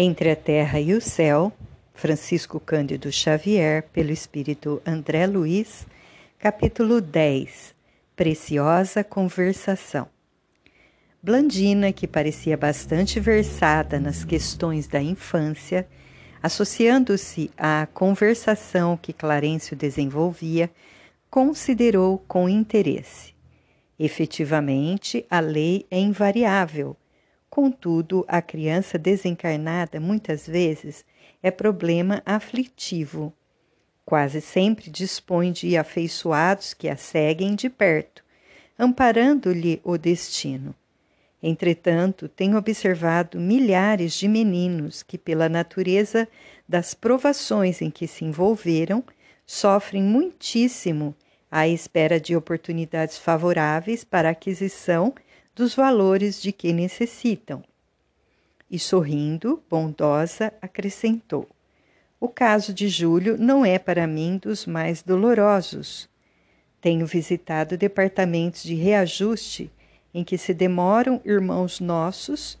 Entre a Terra e o Céu, Francisco Cândido Xavier, pelo Espírito André Luiz, capítulo 10 Preciosa Conversação. Blandina, que parecia bastante versada nas questões da infância, associando-se à conversação que Clarencio desenvolvia, considerou com interesse. Efetivamente, a lei é invariável Contudo, a criança desencarnada muitas vezes é problema aflitivo. Quase sempre dispõe de afeiçoados que a seguem de perto, amparando-lhe o destino. Entretanto, tenho observado milhares de meninos que, pela natureza das provações em que se envolveram, sofrem muitíssimo à espera de oportunidades favoráveis para a aquisição dos valores de que necessitam. E sorrindo, bondosa, acrescentou: O caso de Júlio não é para mim dos mais dolorosos. Tenho visitado departamentos de reajuste em que se demoram irmãos nossos,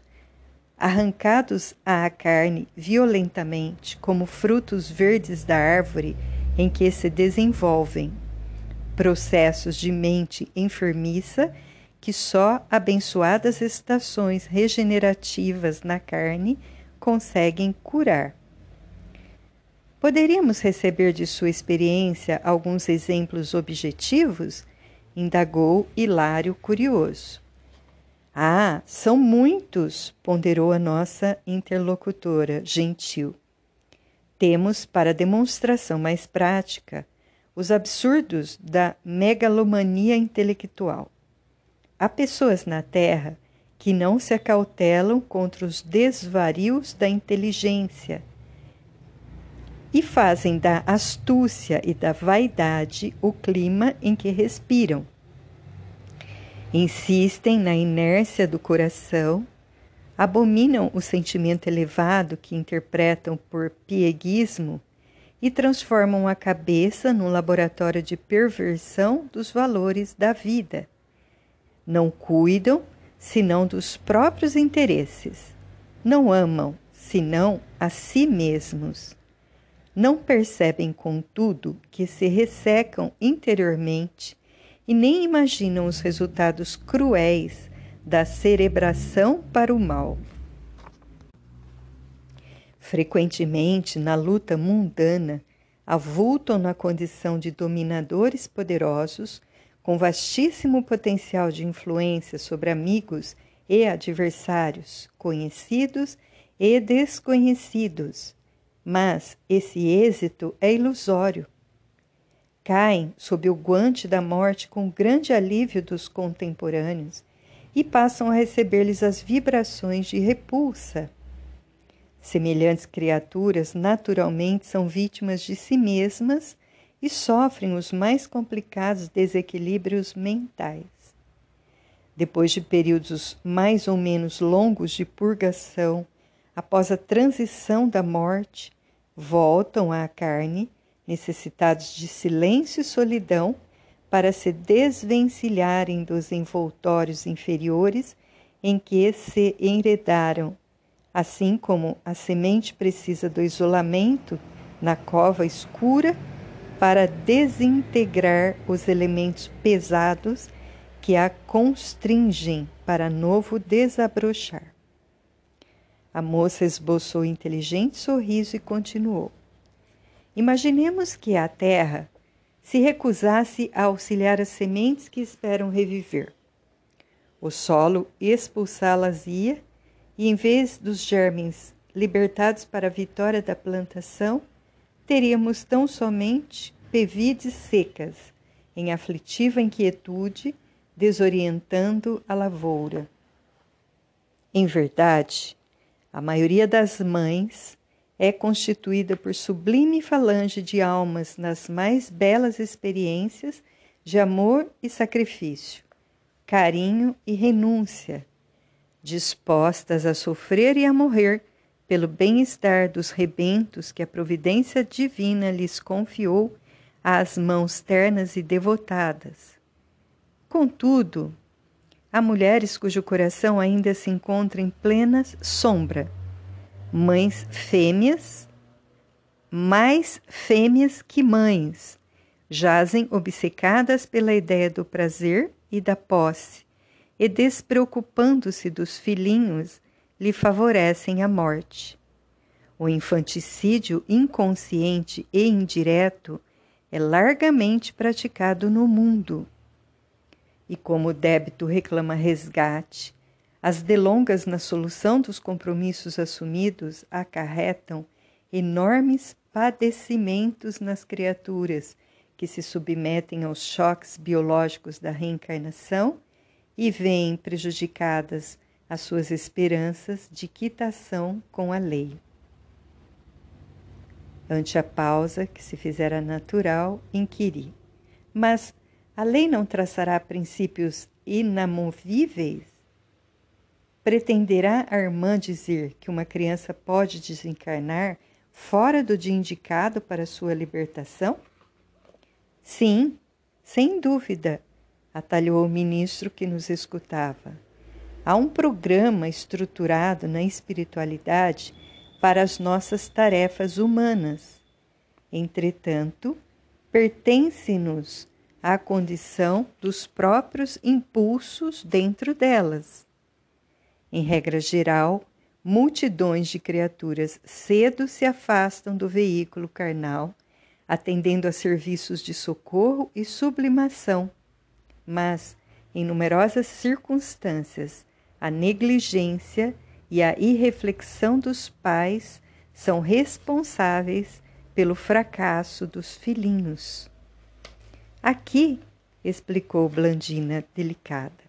arrancados à carne violentamente, como frutos verdes da árvore em que se desenvolvem. Processos de mente enfermiça que só abençoadas estações regenerativas na carne conseguem curar. Poderíamos receber de sua experiência alguns exemplos objetivos? indagou Hilário curioso. Ah, são muitos, ponderou a nossa interlocutora gentil. Temos, para demonstração mais prática, os absurdos da megalomania intelectual. Há pessoas na Terra que não se acautelam contra os desvarios da inteligência e fazem da astúcia e da vaidade o clima em que respiram. Insistem na inércia do coração, abominam o sentimento elevado que interpretam por pieguismo e transformam a cabeça num laboratório de perversão dos valores da vida não cuidam senão dos próprios interesses. Não amam senão a si mesmos. Não percebem, contudo, que se ressecam interiormente e nem imaginam os resultados cruéis da cerebração para o mal. Frequentemente, na luta mundana, avultam na condição de dominadores poderosos com vastíssimo potencial de influência sobre amigos e adversários, conhecidos e desconhecidos. Mas esse êxito é ilusório. Caem sob o guante da morte com grande alívio dos contemporâneos e passam a receber-lhes as vibrações de repulsa. Semelhantes criaturas naturalmente são vítimas de si mesmas e sofrem os mais complicados desequilíbrios mentais. Depois de períodos mais ou menos longos de purgação, após a transição da morte, voltam à carne, necessitados de silêncio e solidão, para se desvencilharem dos envoltórios inferiores em que se enredaram, assim como a semente precisa do isolamento na cova escura para desintegrar os elementos pesados que a constringem para novo desabrochar. A moça esboçou um inteligente sorriso e continuou. Imaginemos que a terra se recusasse a auxiliar as sementes que esperam reviver. O solo expulsá-las-ia e, em vez dos germes libertados para a vitória da plantação, teríamos tão somente pevides secas, em aflitiva inquietude, desorientando a lavoura. Em verdade, a maioria das mães é constituída por sublime falange de almas nas mais belas experiências de amor e sacrifício, carinho e renúncia, dispostas a sofrer e a morrer pelo bem-estar dos rebentos que a providência divina lhes confiou às mãos ternas e devotadas. Contudo, há mulheres cujo coração ainda se encontra em plena sombra, mães fêmeas, mais fêmeas que mães, jazem obcecadas pela ideia do prazer e da posse, e despreocupando-se dos filhinhos, lhe favorecem a morte. O infanticídio inconsciente e indireto é largamente praticado no mundo. E como o débito reclama resgate, as delongas na solução dos compromissos assumidos acarretam enormes padecimentos nas criaturas que se submetem aos choques biológicos da reencarnação e veem prejudicadas as suas esperanças de quitação com a lei. Ante a pausa que se fizera natural, inquiri: Mas a lei não traçará princípios inamovíveis? Pretenderá a irmã dizer que uma criança pode desencarnar fora do dia indicado para sua libertação? Sim, sem dúvida, atalhou o ministro que nos escutava. Há um programa estruturado na espiritualidade para as nossas tarefas humanas. Entretanto, pertence-nos à condição dos próprios impulsos dentro delas. Em regra geral, multidões de criaturas cedo se afastam do veículo carnal atendendo a serviços de socorro e sublimação. Mas, em numerosas circunstâncias, a negligência e a irreflexão dos pais são responsáveis pelo fracasso dos filhinhos. Aqui, explicou Blandina delicada,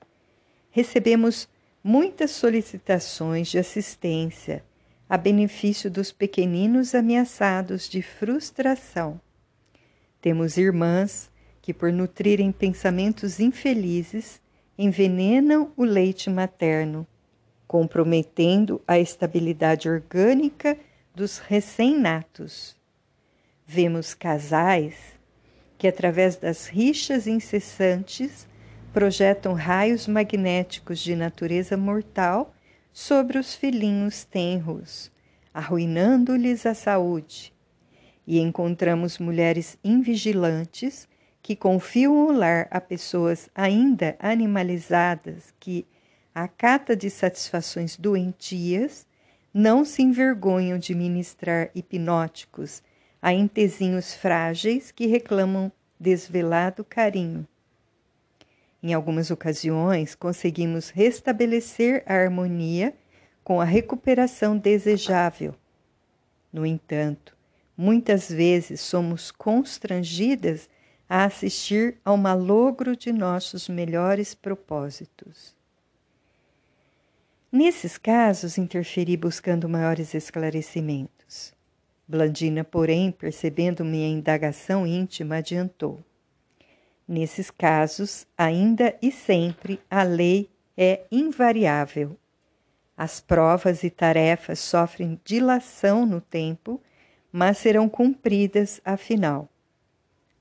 recebemos muitas solicitações de assistência a benefício dos pequeninos ameaçados de frustração. Temos irmãs que, por nutrirem pensamentos infelizes, envenenam o leite materno, comprometendo a estabilidade orgânica dos recém-natos. Vemos casais que, através das rixas incessantes, projetam raios magnéticos de natureza mortal sobre os filhinhos tenros, arruinando-lhes a saúde, e encontramos mulheres invigilantes que confiam o lar a pessoas ainda animalizadas que, à cata de satisfações doentias, não se envergonham de ministrar hipnóticos a entezinhos frágeis que reclamam desvelado carinho. Em algumas ocasiões, conseguimos restabelecer a harmonia com a recuperação desejável. No entanto, Muitas vezes somos constrangidas a assistir ao malogro de nossos melhores propósitos. Nesses casos, interferi buscando maiores esclarecimentos. Blandina, porém, percebendo minha indagação íntima, adiantou. Nesses casos, ainda e sempre, a lei é invariável. As provas e tarefas sofrem dilação no tempo mas serão cumpridas afinal.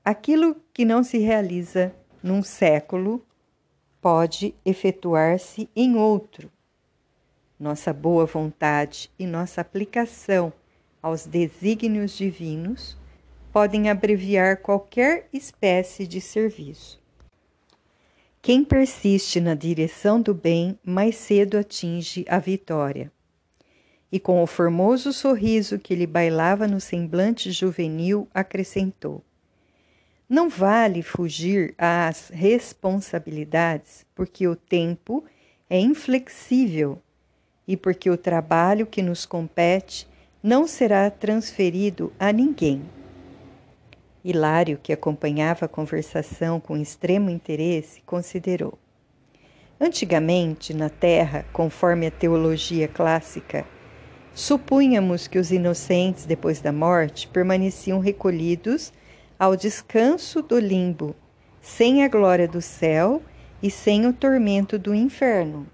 Aquilo que não se realiza num século pode efetuar-se em outro. Nossa boa vontade e nossa aplicação aos desígnios divinos podem abreviar qualquer espécie de serviço. Quem persiste na direção do bem mais cedo atinge a vitória e com o formoso sorriso que lhe bailava no semblante juvenil, acrescentou: Não vale fugir às responsabilidades, porque o tempo é inflexível e porque o trabalho que nos compete não será transferido a ninguém. Hilário, que acompanhava a conversação com extremo interesse, considerou: Antigamente, na Terra, conforme a teologia clássica, Supunhamos que os inocentes, depois da morte, permaneciam recolhidos ao descanso do limbo, sem a glória do céu e sem o tormento do inferno.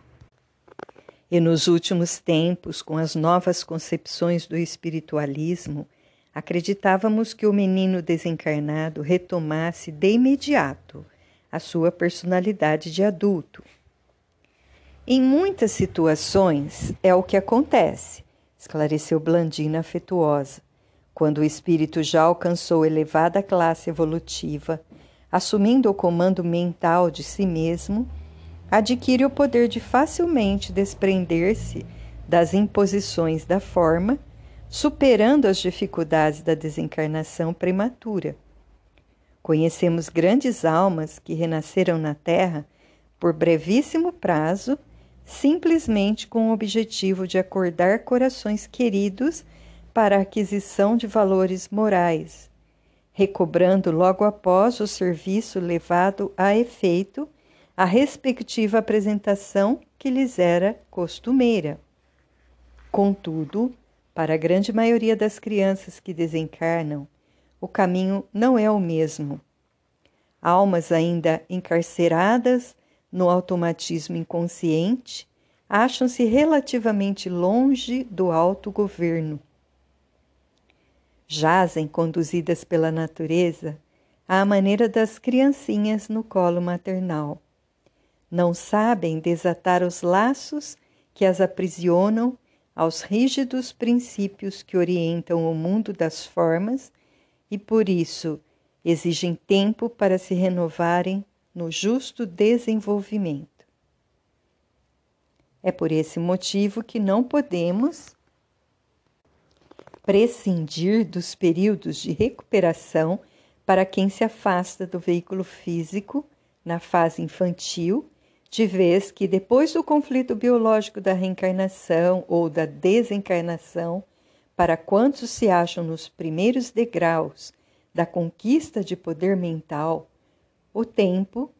E nos últimos tempos, com as novas concepções do espiritualismo, acreditávamos que o menino desencarnado retomasse de imediato a sua personalidade de adulto. Em muitas situações é o que acontece esclareceu Blandina afetuosa. Quando o espírito já alcançou elevada classe evolutiva, assumindo o comando mental de si mesmo, adquire o poder de facilmente desprender-se das imposições da forma, superando as dificuldades da desencarnação prematura. Conhecemos grandes almas que renasceram na Terra por brevíssimo prazo, simplesmente com o objetivo de acordar corações queridos para a aquisição de valores morais, recobrando logo após o serviço levado a efeito a respectiva apresentação que lhes era costumeira. Contudo, para a grande maioria das crianças que desencarnam, o caminho não é o mesmo. Almas ainda encarceradas no automatismo inconsciente acham-se relativamente longe do autogoverno. Jazem conduzidas pela natureza à maneira das criancinhas no colo maternal. Não sabem desatar os laços que as aprisionam aos rígidos princípios que orientam o mundo das formas e por isso exigem tempo para se renovarem no justo desenvolvimento. É por esse motivo que não podemos prescindir dos períodos de recuperação para quem se afasta do veículo físico na fase infantil, de vez que depois do conflito biológico da reencarnação ou da desencarnação, para quantos se acham nos primeiros degraus da conquista de poder mental, o tempo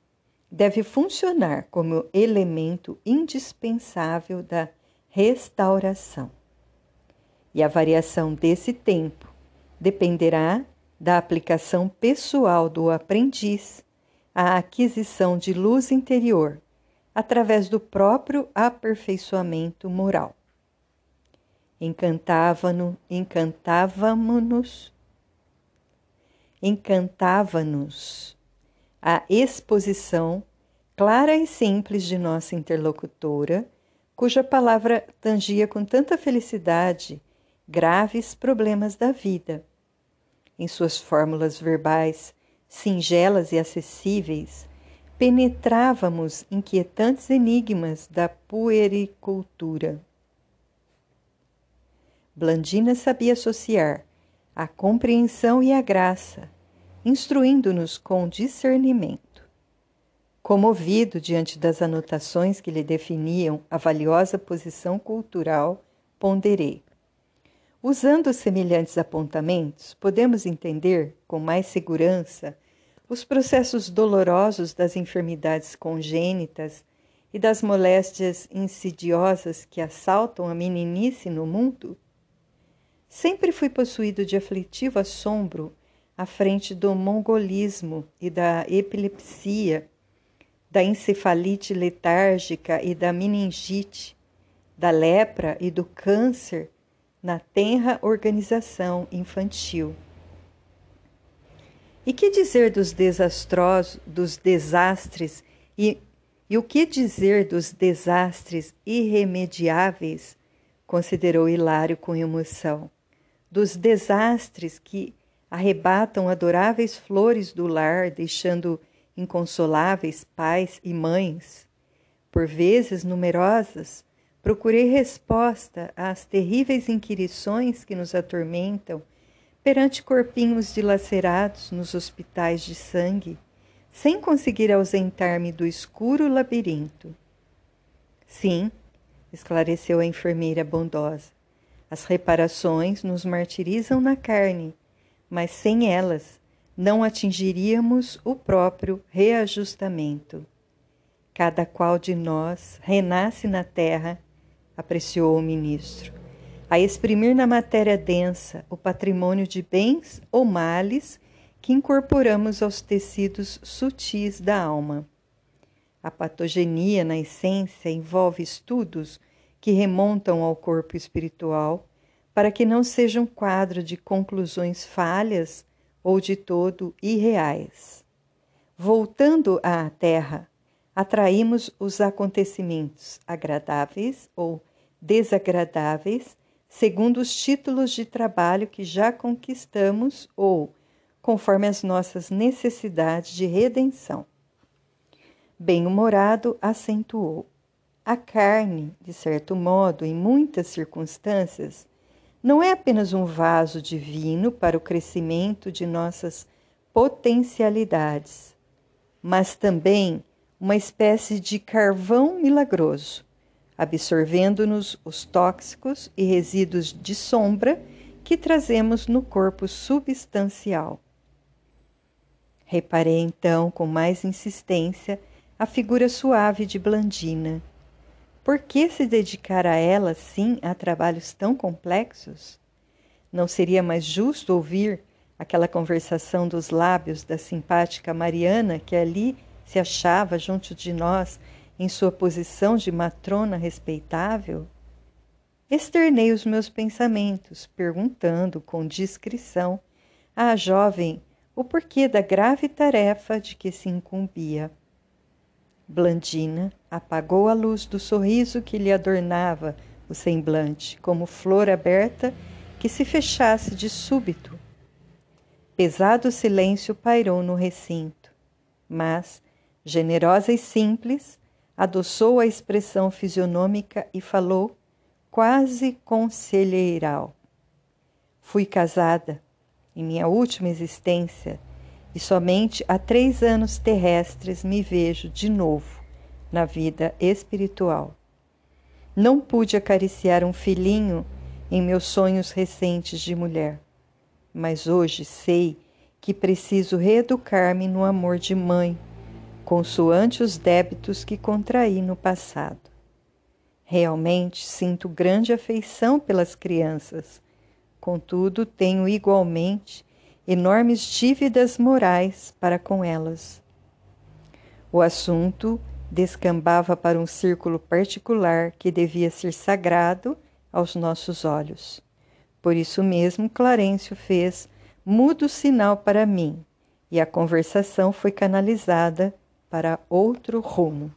deve funcionar como elemento indispensável da restauração. E a variação desse tempo dependerá da aplicação pessoal do aprendiz à aquisição de luz interior através do próprio aperfeiçoamento moral. Encantava-nos, encantávamos-nos, encantava-nos a exposição clara e simples de nossa interlocutora, cuja palavra tangia com tanta felicidade graves problemas da vida. Em suas fórmulas verbais singelas e acessíveis, penetrávamos inquietantes enigmas da puericultura. Blandina sabia associar a compreensão e a graça, instruindo-nos com discernimento. Comovido diante das anotações que lhe definiam a valiosa posição cultural, ponderei. Usando semelhantes apontamentos, podemos entender com mais segurança os processos dolorosos das enfermidades congênitas e das moléstias insidiosas que assaltam a meninice no mundo? Sempre fui possuído de aflitivo assombro à frente do mongolismo e da epilepsia, da encefalite letárgica e da meningite, da lepra e do câncer na tenra organização infantil. E que dizer dos desastrosos, dos desastres e, e o que dizer dos desastres irremediáveis? considerou Hilário com emoção dos desastres que arrebatam adoráveis flores do lar, deixando inconsoláveis pais e mães. Por vezes numerosas, procurei resposta às terríveis inquirições que nos atormentam perante corpinhos dilacerados nos hospitais de sangue, sem conseguir ausentar-me do escuro labirinto. Sim, esclareceu a enfermeira bondosa. As reparações nos martirizam na carne, mas sem elas não atingiríamos o próprio reajustamento. Cada qual de nós renasce na terra, apreciou o ministro, a exprimir na matéria densa o patrimônio de bens ou males que incorporamos aos tecidos sutis da alma. A patogenia, na essência, envolve estudos que remontam ao corpo espiritual, para que não seja um quadro de conclusões falhas ou de todo irreais. Voltando à Terra, atraímos os acontecimentos agradáveis ou desagradáveis segundo os títulos de trabalho que já conquistamos ou conforme as nossas necessidades de redenção. Bem-humorado acentuou: a carne, de certo modo, em muitas circunstâncias, não é apenas um vaso divino para o crescimento de nossas potencialidades, mas também uma espécie de carvão milagroso, absorvendo-nos os tóxicos e resíduos de sombra que trazemos no corpo substancial. Reparei então com mais insistência a figura suave de Blandina. Por que se dedicar a ela, sim, a trabalhos tão complexos? Não seria mais justo ouvir aquela conversação dos lábios da simpática Mariana que ali se achava junto de nós em sua posição de matrona respeitável? Externei os meus pensamentos, perguntando com discrição à jovem o porquê da grave tarefa de que se incumbia. Blandina apagou a luz do sorriso que lhe adornava o semblante, como flor aberta que se fechasse de súbito. Pesado silêncio pairou no recinto, mas, generosa e simples, adoçou a expressão fisionômica e falou, quase conselheiral. Fui casada em minha última existência, e somente há três anos terrestres me vejo de novo na vida espiritual. Não pude acariciar um filhinho em meus sonhos recentes de mulher, mas hoje sei que preciso reeducar-me no amor de mãe, consoante os débitos que contraí no passado. Realmente sinto grande afeição pelas crianças Contudo, tenho igualmente enormes dívidas morais para com elas. O assunto descambava para um círculo particular que devia ser sagrado aos nossos olhos. Por isso mesmo, Clarencio fez mudo sinal para mim e a conversação foi canalizada para outro rumo.